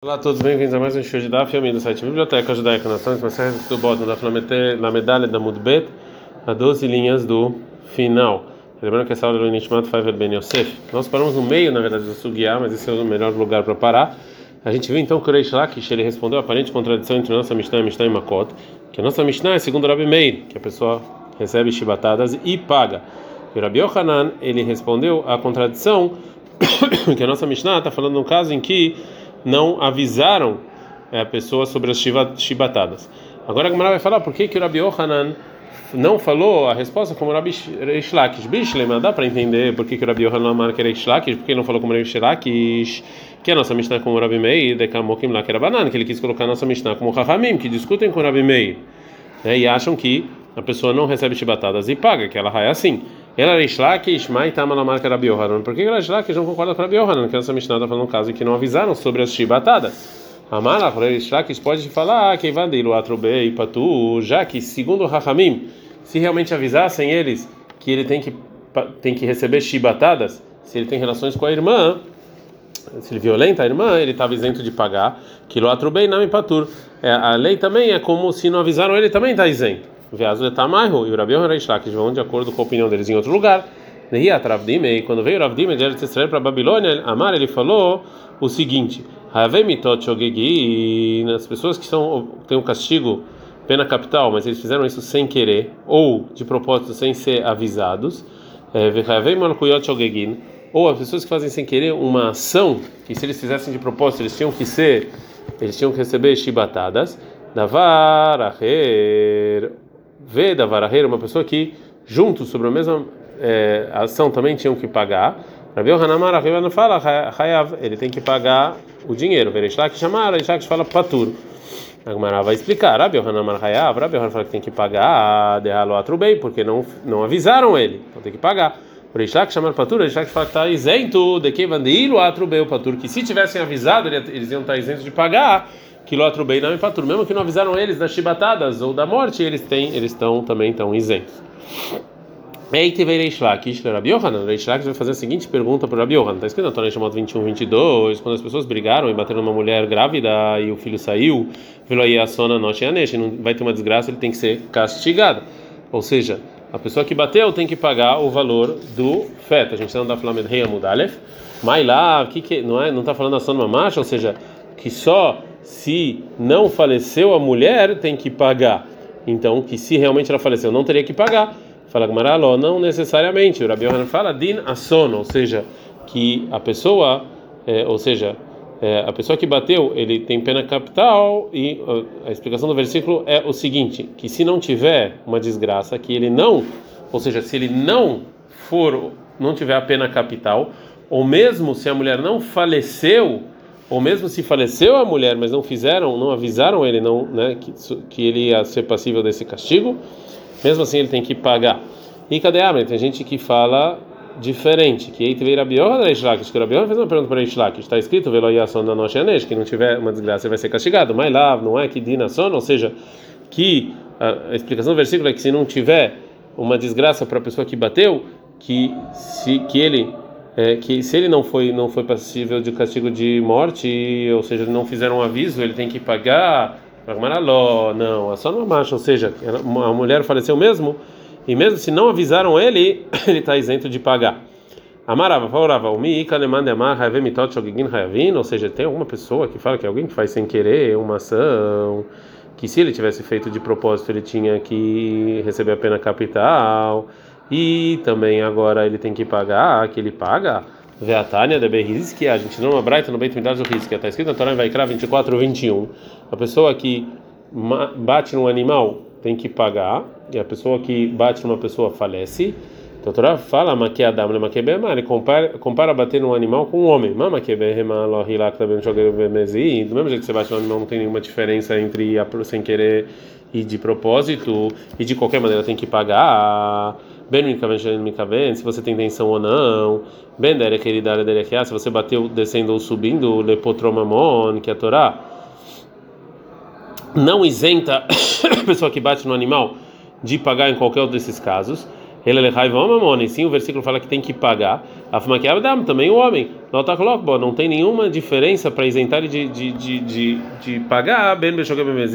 Olá a todos, bem-vindos a mais um show de Daf, filme do site Biblioteca Judaica Nações, Massagens do Bode, na medalha da Mudbet, a 12 linhas do final. Lembrando que essa aula é do Nishmat Faivel Ben Yosef. Nós paramos no meio, na verdade, do Sugiá, mas esse é o melhor lugar para parar. A gente viu então o Reish Lakish ele respondeu a aparente contradição entre nossa Mishnah e Mishnah e Makot, que a nossa Mishnah é segundo Rabi Meir, que a pessoa recebe chibatadas e paga. E o Rabi Yohanan, ele respondeu a contradição que a nossa Mishnah está falando num caso em que não avisaram é, a pessoa sobre as chibatadas. Agora a Gemara vai falar por que, que o Rabi Yohanan não falou a resposta como o Rabi Shlakish. Bishlema, dá para entender por que, que o Rabi Yohanan marca Reish Lakish, porque ele não falou como Reish Lakish, que a nossa Mishnah como o Rabi Meir, de Kamokim lá que era banana, que ele quis colocar a nossa Mishnah como Rahamim, que discutem com o Rabi Meir, né, e acham que a pessoa não recebe chibatadas e paga, que ela é assim. Ela era Ishlakish, Mai Tama na marca Rabi Yohanan. Por que ela Ishlakish não concorda com Rabi Yohanan? Que essa Mishnah está falando um caso que não avisaram sobre as chibatadas. Amara, Ishlakish pode falar que Vandilu e Patu, já que, segundo Rahamim, se realmente avisassem eles que ele tem que, tem que receber chibatadas, se ele tem relações com a irmã, se ele violenta a irmã, ele estava isento de pagar. Quilo Atrubei Nami Patur. É, a lei também é como se não avisaram ele, também está isento. Veazu letamaihu, e o Rabi Yohanan que vão de acordo com a opinião deles em outro lugar. E quando veio Ravdime de Eretz Israel para Babilônia, Amar ele falou o seguinte: as pessoas que são têm um castigo pena capital, mas eles fizeram isso sem querer ou de propósito sem ser avisados. Ou as pessoas que fazem sem querer uma ação que se eles fizessem de propósito eles tinham que ser, eles tinham que receber chibatadas. Davaraher vê da varareira uma pessoa que juntos sobre a mesma é, ação também tinham que pagar. Rabi Hanamar não fala Hayav, ele tem que pagar o dinheiro. Vereshlak chamar, Vereshlak fala patur. A Gemara vai explicar. Rabi Hanamar Hayav, Rabi Hanan fala que tem que pagar de halo atrubei, porque não não avisaram ele, então tem que pagar. Vereshlak chamar patur, Vereshlak fala que está isento de que vandilo atrubei o patur, que se tivessem avisado eles iam estar isentos de pagar quilotro bem não empatur. Mesmo que não avisaram eles das chibatadas ou da morte, eles têm, eles estão também tão isentos. Ei, teve Reish Lakish, Rabi Yohanan. Reish Lakish vai fazer a seguinte pergunta para Rabi Yohanan. Está escrito na Torá chamado 21, 22, quando as pessoas brigaram e bateram numa mulher grávida e o filho saiu, velo aí a sona noche anesh, não vai ter uma desgraça, ele tem que ser castigado. Ou seja, a pessoa que bateu tem que pagar o valor do feto. A gente está falando de Rei Amudalef, mas lá, que é, não está falando da sona macho, ou seja, que só se não faleceu a mulher, tem que pagar. Então, que se realmente ela faleceu, não teria que pagar. Fala Gamaraló, não necessariamente. O Rabi Yohanan fala din asono, ou seja, que a pessoa, é, ou seja, é, a pessoa que bateu, ele tem pena capital e a explicação do versículo é o seguinte, que se não tiver uma desgraça, que ele não, ou seja, se ele não for, não tiver a pena capital, ou mesmo se a mulher não faleceu, ou mesmo se faleceu a mulher, mas não fizeram, não avisaram ele não, né, que, que ele ia ser passível desse castigo, mesmo assim ele tem que pagar. E cadê a Tem gente que fala diferente, que Eitevei Rabiorra da Ishlakish, que Rabiorra fez uma pergunta para Ishlakish, está escrito Noshanesh, que não tiver uma desgraça ele vai ser castigado, mas lá não é que Dinason, ou seja, que a explicação do versículo é que se não tiver uma desgraça para a pessoa que bateu, que se que ele é, que se ele não foi não foi passível de castigo de morte, ou seja, não fizeram um aviso, ele tem que pagar. Não, é só uma marcha, ou seja, a mulher faleceu mesmo, e mesmo se não avisaram ele, ele está isento de pagar. Amarava, favorava, o hayavin, ou seja, tem alguma pessoa que fala que alguém que faz sem querer uma ação, que se ele tivesse feito de propósito ele tinha que receber a pena capital. E também agora ele tem que pagar, que ele paga. Veatânia de Berrizki, a gente não abraita no Beit Midrash do Rizki, está escrito na Torá em Vaikra 24, 21. A pessoa que bate num animal tem que pagar, e a pessoa que bate numa pessoa falece. Então a Torá fala, Maquiadam, Maquiabema, ele compara, compara bater num animal com um homem. Maquiabema, Lohilak, também Do mesmo jeito que você bate num animal, não tem nenhuma diferença entre sem querer e de propósito, e de qualquer maneira tem que pagar. Ben Mikaven, se você tem intenção ou não. Ben Derekeridara Derekia, se você bateu descendo ou subindo, Lepotromamon, que é a Torá. Não isenta a pessoa que bate no animal de pagar em qualquer um desses casos. Ele é. Sim, o versículo fala que tem que pagar. Afmakiabdam, também o homem. Não tem nenhuma diferença para isentar de, de, de, de, de pagar, bem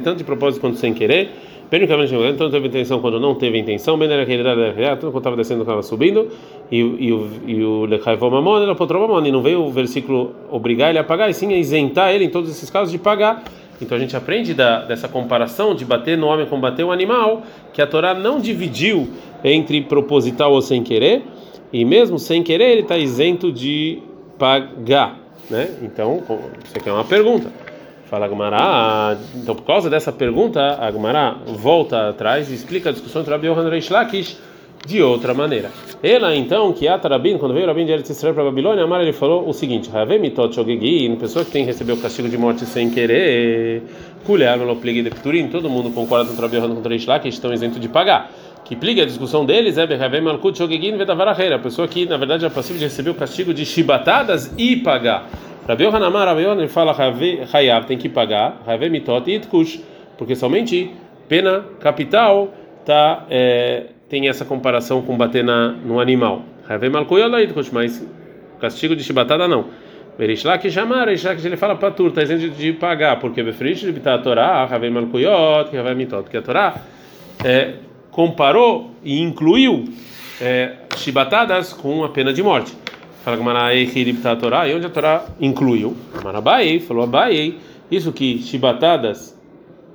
tanto de propósito quanto sem querer. Tanto teve intenção quando não teve intenção, bem era que ele tanto quando estava descendo estava subindo, e, o o Lechaivó Mamon, ele apotrou Mamon, e não veio o versículo obrigar ele a pagar, e sim isentar ele em todos esses casos de pagar. Então a gente aprende da, dessa comparação de bater no homem com bater o animal, que a Torá não dividiu entre proposital ou sem querer, e mesmo sem querer ele está isento de pagar, né? Então isso aqui é uma pergunta. Fala Agmará. Então por causa dessa pergunta, Agmará volta atrás e explica a discussão entre Rabi Yohanan e Lakish de outra maneira. Ela então, que a Tarabin, quando veio Rabin de Eretz Israel para Babilônia, Amar ele falou o seguinte: Havemitot Shogegin, pessoa que tem receber o castigo de morte sem querer, Kulea Meloplig de Pturim, todo mundo concorda com Rabi Yohanan contra Ishlak, que estão isentos de pagar. Que pliga a discussão deles é Behavem Malkut Shogegin Vedavaraheira, a pessoa que na verdade é passiva de receber o castigo de chibatadas e pagar. Rabi Yohanan Amar, Rabi Yohanan fala Hayav tem que pagar, Havemitot Itkush, porque somente pena capital tá. É, tem essa comparação com bater na, no animal. Mas castigo de chibatada não. Berishlak chamar, Berishlak ele fala para turta, tá isento de pagar, porque Befrish de a Torá, Ravei Malkuyot, Ravei Mitot, que a Torá é, comparou e incluiu é, chibatadas com a pena de morte. Fala Gamarai a Torá, e onde a Torá incluiu? Marabai, falou Abai, isso que chibatadas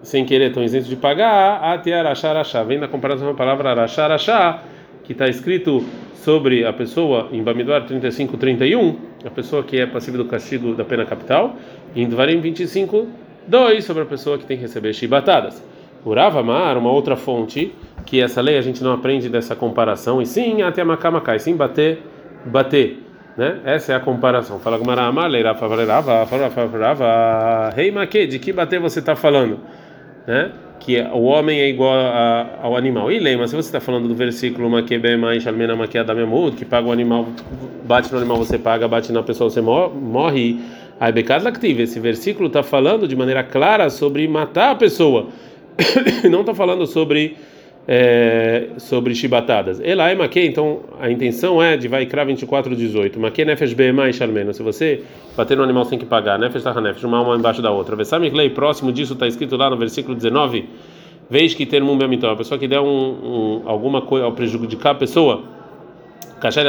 sem querer estão isentos de pagar, até arachá Vem na comparação com a palavra arachá que está escrito sobre a pessoa em Bamidbar 35, 31, a pessoa que é passível do castigo da pena capital, e em Dvarim 25, 2, sobre a pessoa que tem que receber chibatadas. Urava Mar, uma outra fonte, que essa lei a gente não aprende dessa comparação, e sim, até Macamacai, sim, bater, bater. Né? Essa é a comparação. Fala Gumara Amar, Leirava, Leirava, Leirava, Rei Maque, de que bater você está falando? né? que o homem é igual a, ao animal. E lembra, se você está falando do versículo que paga o animal, bate no animal você paga, bate na pessoa você morre. Esse versículo está falando de maneira clara sobre matar a pessoa, não está falando sobre é, sobre chibatadas. Ela é maquê, então a intenção é de vai Vaikra 24:18. Maquê nefesh be'emai shalmeno. Se você bater no animal sem que pagar, nefesh taha nefesh, uma alma embaixo da outra. Vesamichlei, próximo disso está escrito lá no versículo 19. Vez que ter um bemitão, a pessoa que der um, um, alguma coisa ao prejudicar a pessoa, cachar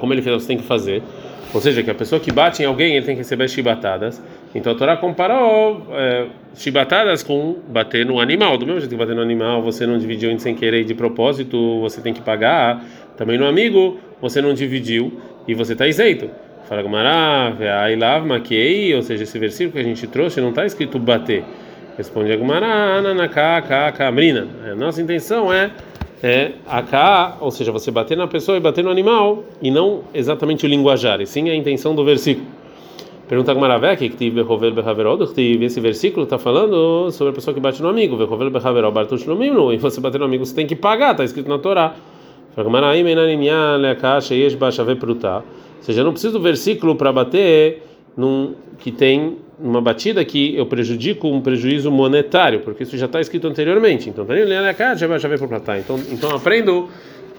como ele fez, você tem que fazer. Ou seja, que a pessoa que bate em alguém, ele tem que receber chibatadas. Então a Torá comparou é, chibatadas com bater no animal. Do mesmo jeito que bater no animal, você não dividiu sem querer e de propósito, você tem que pagar. Também no amigo, você não dividiu e você está isento. Fala Gumará, Ailav Maquei, ou seja, esse versículo que a gente trouxe não está escrito bater. Responde Gumará, Ananaká, Kamrina. A nossa intenção é é cá, ou seja, você bater na pessoa e bater no animal, e não exatamente o linguajar, e sim a intenção do versículo. Pergunta Gmaravé, que tive Behovel Behaverod, esse versículo está falando sobre a pessoa que bate no amigo, Behovel Behaverod, Bartush no e você bater no amigo você tem que pagar, está escrito na Torá. Ou seja, não precisa do versículo para bater num, que tem uma batida que eu prejudico um prejuízo monetário, porque isso já está escrito anteriormente. Então, já já veio para tá. Então, então aprendo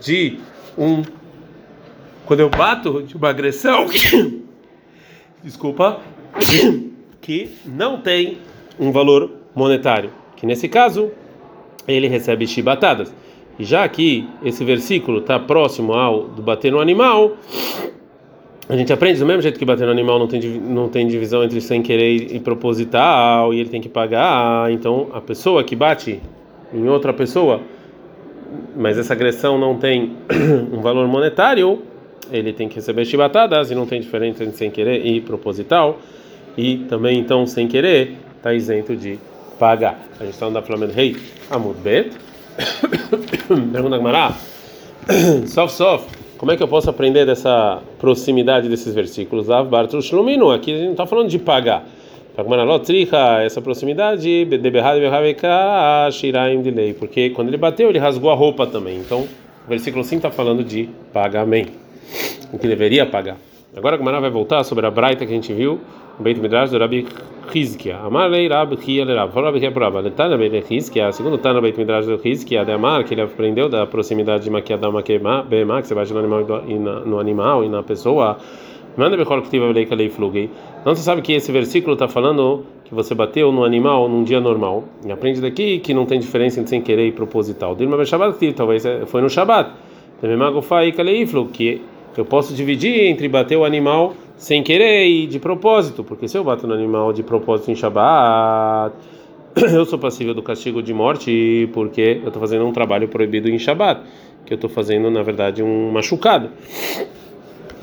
de um quando eu bato de uma agressão, desculpa, que não tem um valor monetário, que nesse caso ele recebe chibatadas. E já que esse versículo está próximo ao do bater no animal, a gente aprende do mesmo jeito que bater no animal não tem, não tem divisão entre sem querer e proposital, e ele tem que pagar. Então, a pessoa que bate em outra pessoa, mas essa agressão não tem um valor monetário, ele tem que receber chibatadas, e não tem diferença entre sem querer e proposital. E também, então, sem querer, está isento de pagar. A gente está no da Flamengo Rei Amud Bet. Pergunta Gmará. Sof, sof. Como é que eu posso aprender dessa proximidade desses versículos? Aqui a gente não está falando de pagar. Essa proximidade, porque quando ele bateu, ele rasgou a roupa também. Então, o versículo 5 está falando de pagamento, o que deveria pagar. Agora a Gumara vai voltar sobre a braita que a gente viu Beit Midrash do Rabi. Amar lei Rabi Hia le. Falou Rabi Hia Rabi. Letana Beit Hizkia. Segundo Tana Beit Midrash do Hizkia, de Amar, que ele aprendeu da proximidade de Maquiadam Maquema, Bema, que você bate no animal, no animal e na pessoa. Manda Bechol Ktiva Leika Lei Flugei. Não se sabe que esse versículo está falando que você bateu no animal num dia normal. E aprende daqui que não tem diferença entre sem querer e proposital. Dilma Beshabat talvez foi no Shabat. Também Magofai Kalei Flug, que eu posso dividir entre bater o animal sem querer e de propósito, porque se eu bato no animal de propósito em Shabat, eu sou passível do castigo de morte, porque eu estou fazendo um trabalho proibido em Shabat, que eu estou fazendo, na verdade, um machucado.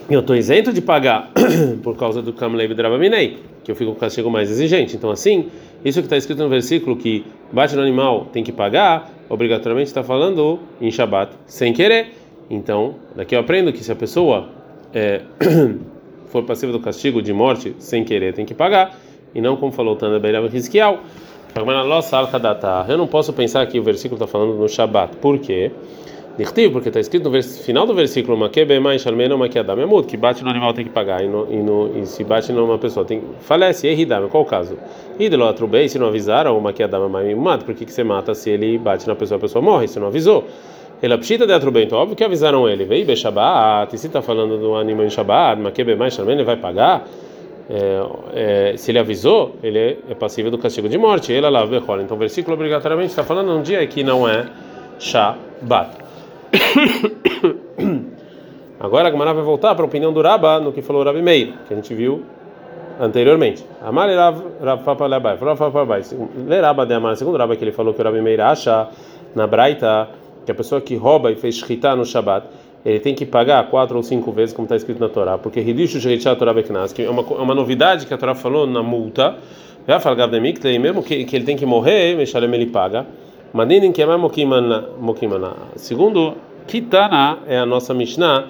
Eu estou isento de pagar por causa do Kamlev Drabaminei, que eu fico com o castigo mais exigente. Então, assim, isso que está escrito no versículo que bate no animal tem que pagar, obrigatoriamente está falando em Shabat sem querer. Então, daqui eu aprendo que se a pessoa é, for passiva do castigo de morte sem querer, tem que pagar, e não como falou Tanda Beirav Rizkiel. Eu não posso pensar que o versículo está falando no Shabat. Por quê? Porque está escrito no final do versículo que bate no animal tem que pagar e, no, e, no, e se bate numa pessoa tem falece e qual o caso? Atrubei se não avisaram uma que mata por que que você mata se ele bate na pessoa a pessoa morre se não avisou ele apshita de atrubei então óbvio que avisaram ele. Veio be shabat e se está falando do animal em shabat makebe mais ele vai pagar. É, é, se ele avisou ele é, passível do castigo de morte. Ele lá então o versículo obrigatoriamente está falando um dia que não é shabat Agora a Gemara vai voltar para a opinião do Rabba no que falou o Rabi Meir, que a gente viu anteriormente. Amar Rav Labai, falou Rav Rabba de Amar, segundo Rabba que ele falou que o Rabi Meir acha na Braita que a pessoa que rouba e fez shkita no Shabat, ele tem que pagar quatro ou cinco vezes, como está escrito na Torá, porque Hidishu Shechitah Torá Beknas, que é uma, é uma novidade que a Torá falou na multa, já fala Gavdemik, mesmo que, que ele tem que morrer, Meshalem ele paga. Madinin que é mokimana. Segundo Kitana é a nossa Mishnah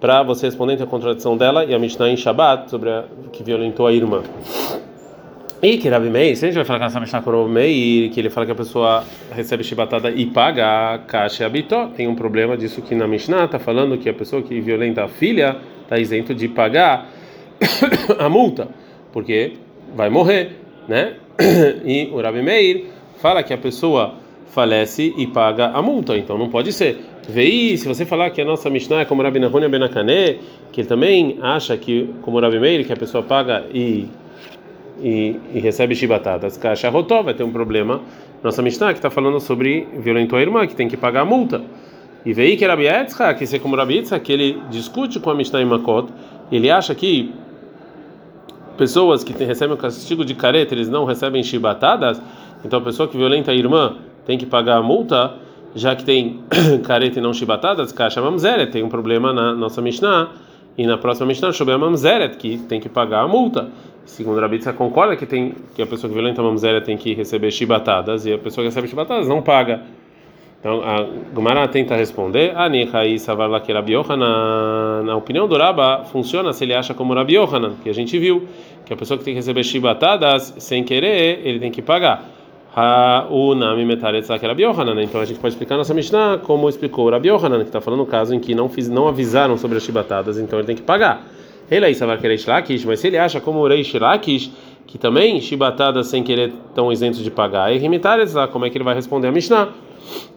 para você responder a contradição dela e a Mishnah em Shabbat sobre a, que violentou a irmã. E que Rabi Meir, se a gente vai falar com essa Mishnah o Meir, que ele fala que a pessoa recebe chibatada e paga a caixa habitó, tem um problema disso que na Mishnah está falando que a pessoa que violenta a filha está isento de pagar a multa, porque vai morrer, né? E o Rabi Meir fala que a pessoa falece e paga a multa, então não pode ser. Vei, se você falar que a nossa Mishnah é como Rabi Nahone Benakane, que ele também acha que, como Rabi Meir, que a pessoa paga e, e, e recebe chibatadas, caixa rotó, vai ter um problema. Nossa Mishnah que está falando sobre violentou a irmã, que tem que pagar a multa. E veio que Rabi Etzra, que é como Rabi que ele discute com a Mishnah em Makot, ele acha que pessoas que recebem o castigo de careta, eles não recebem chibatadas, então a pessoa que violenta a irmã tem que pagar a multa, já que tem careta e não chibatadas, caixa mamzeret, tem um problema na nossa Mishnah, e na próxima Mishnah, Shobem mamzeret, que tem que pagar a multa. Segundo a Rabitza, concorda que, tem, que a pessoa que violenta a mamzeret tem que receber chibatadas, e a pessoa que recebe chibatadas não paga. Então a Gumara tenta responder, Anihai Savar Rabi Yohanan, na opinião do Rabba, funciona se ele acha como Rabi Yohanan, que a gente viu, que a pessoa que tem que receber chibatadas, sem querer, ele tem que pagar Rabi. Então a gente pode explicar nossa Mishnah como explicou Rabi Yohanan, que está falando o caso em que não, fiz, não avisaram sobre as chibatadas, então ele tem que pagar. Ele aí sabe que Lakish, mas se ele acha como o Reish Lakish, que também chibatadas sem querer estão isentos de pagar, e Metaretzak, como é que ele vai responder a Mishnah?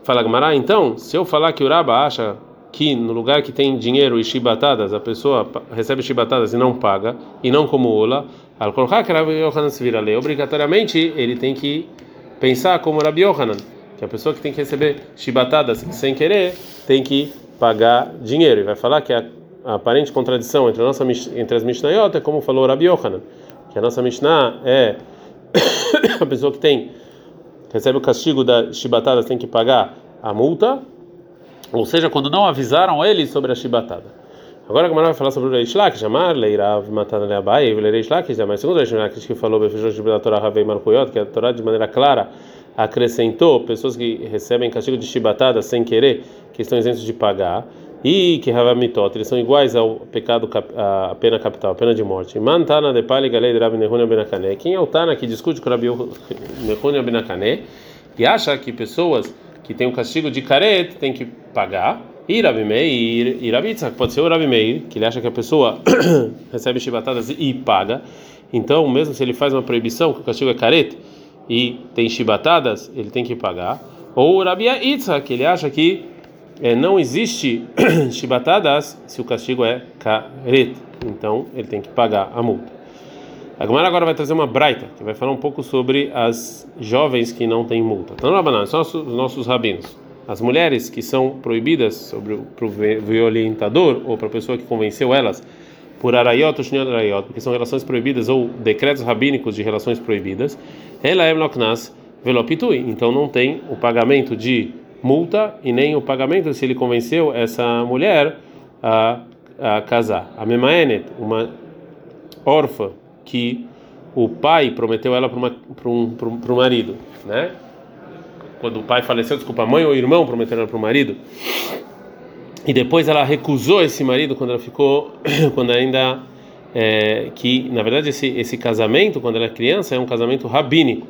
Fala Gamara, então, se eu falar que o Rabba acha que no lugar que tem dinheiro e chibatadas, a pessoa recebe chibatadas e não paga, e não como Ola, al obrigatoriamente ele tem que pensar como Rabi Yohanan, que a pessoa que tem que receber chibatadas sem querer tem que pagar dinheiro. E vai falar que a, a aparente contradição entre, a nossa, entre as Mishnayot é como falou Rabi Yohanan, que a nossa Mishnah é a pessoa que tem recebe o castigo da chibatadas tem que pagar a multa, ou seja, quando não avisaram ele sobre a chibatada. Agora a Gamara vai falar sobre o Reish Lakish, Amar, Leirav, Matana Leabai, Reish Lakish, mas segundo o Reish Lakish que falou, da Torá Ravei Marcoyot, que a Torá de maneira clara acrescentou pessoas que recebem castigo de chibatada sem querer, que estão isentos de pagar, e que Ravamitot, eles são iguais ao pecado, a pena capital, a pena de morte. Mantana de Pali Galei de Rabi Benakane. Quem é o Tana que discute com Rabi Nehunia Benakane e acha que pessoas que têm o castigo de caret têm que pagar? E Rabi e Rabi pode ser o Rabi que ele acha que a pessoa recebe chibatadas e paga. Então, mesmo se ele faz uma proibição, que o castigo é careta, e tem chibatadas, ele tem que pagar. Ou Itza, que ele acha que é, não existe chibatadas se o castigo é caret. Então, ele tem que pagar a multa. A Gemara agora vai trazer uma braita, que vai falar um pouco sobre as jovens que não têm multa. Então, Rabanan, são os nossos rabinos. As mulheres que são proibidas para o violentador ou para a pessoa que convenceu elas por arayot ou shnei arayot, porque são relações proibidas ou decretos rabínicos de relações proibidas, ela é loknas velopitui. Então não tem o pagamento de multa e nem o pagamento se ele convenceu essa mulher a, a casar. A memaenet, uma órfã que o pai prometeu ela para um o marido, né? Quando o pai faleceu, desculpa, a mãe ou o irmão prometeram para o marido. E depois ela recusou esse marido quando ela ficou, quando ainda é, que na verdade esse esse casamento quando ela é criança é um casamento rabínico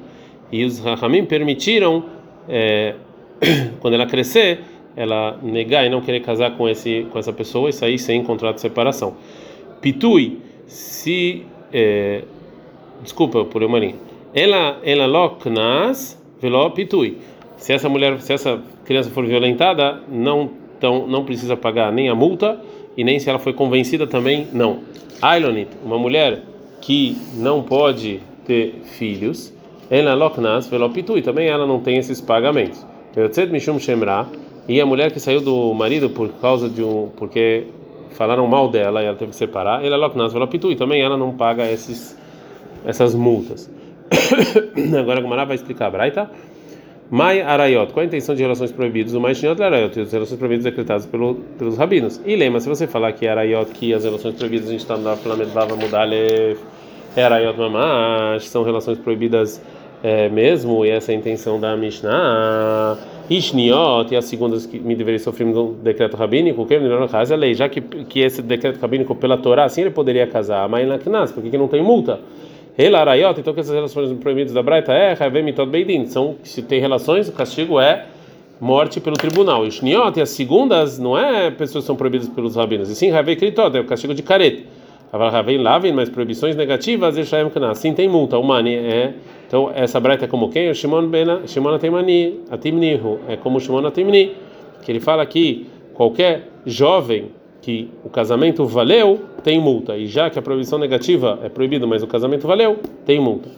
e os Rahamim permitiram é, quando ela crescer ela negar e não querer casar com esse com essa pessoa e sair sem contrato de separação. Pitui se é, desculpa por eu marinho. Ela ela loknas velo pitui. Se essa mulher, se essa criança for violentada, não então não precisa pagar nem a multa e nem se ela foi convencida também não. Ailonit, uma mulher que não pode ter filhos, ela loknas velopitui, também ela não tem esses pagamentos. Shemra, e a mulher que saiu do marido por causa de um porque falaram mal dela e ela teve que separar, ela loknas velopitui, também ela não paga esses essas multas. Agora a Gumara vai explicar, Braita. Mai arayot, qual a intenção de relações proibidas? O mais shinot arayot, as relações proibidas decretadas pelo, pelos rabinos. E lembra, se você falar que arayot, que as relações proibidas a gente está no Flamed Bava Mudale, é arayot mamash, são relações proibidas é, mesmo, e essa é a intenção da Mishnah. Ishniot, e as segundas que me deveria sofrer no decreto rabínico, que no caso é lei, já que, que esse decreto rabínico pela Torá, assim ele poderia casar, mas na Knas, porque que não tem multa? Elarayot, então que essas relações proibidas da Braita é Havemitot Beidin, são se tem relações, o castigo é morte pelo tribunal. E Shniot, e as segundas, não é pessoas que são proibidas pelos rabinos, e sim Havei Kritot, é o castigo de careta. Havei Lavin, mas proibições negativas, e Shaem Kana, sim tem multa, o Mani é. Então essa Braita é como quem? Shimon Atimani, Atimnihu, é como Shimon Atimni, que ele fala que qualquer jovem que o casamento valeu, tem multa. E já que a proibição negativa é proibida, mas o casamento valeu, tem multa.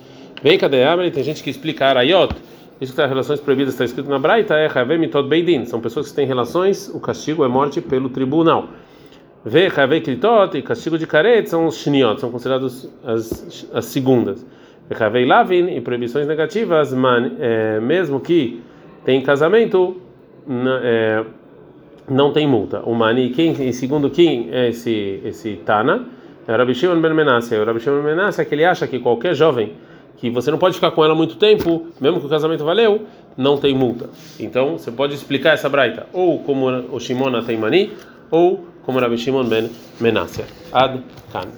Vem cadê Amri? Tem gente que explica Arayot. Isso que está relações proibidas está escrito na Braita é Havemitot Beidin. São pessoas que têm relações, o castigo é morte pelo tribunal. Havei Kritot e castigo de Karet são os Shniot, são considerados as, as segundas. Havei Lavin e proibições negativas, man, é, mesmo que tem casamento, é, não tem multa. O Mani, quem, e segundo quem é esse, esse Tana, é o Rabi Shimon Ben Menassia. O Rabi Shimon Ben é que ele acha que qualquer jovem que você não pode ficar com ela muito tempo, mesmo que o casamento valeu, não tem multa. Então, você pode explicar essa braita ou como o Shimon tem mani, ou como Rabi Shimon ben Menasser. Ad Kan.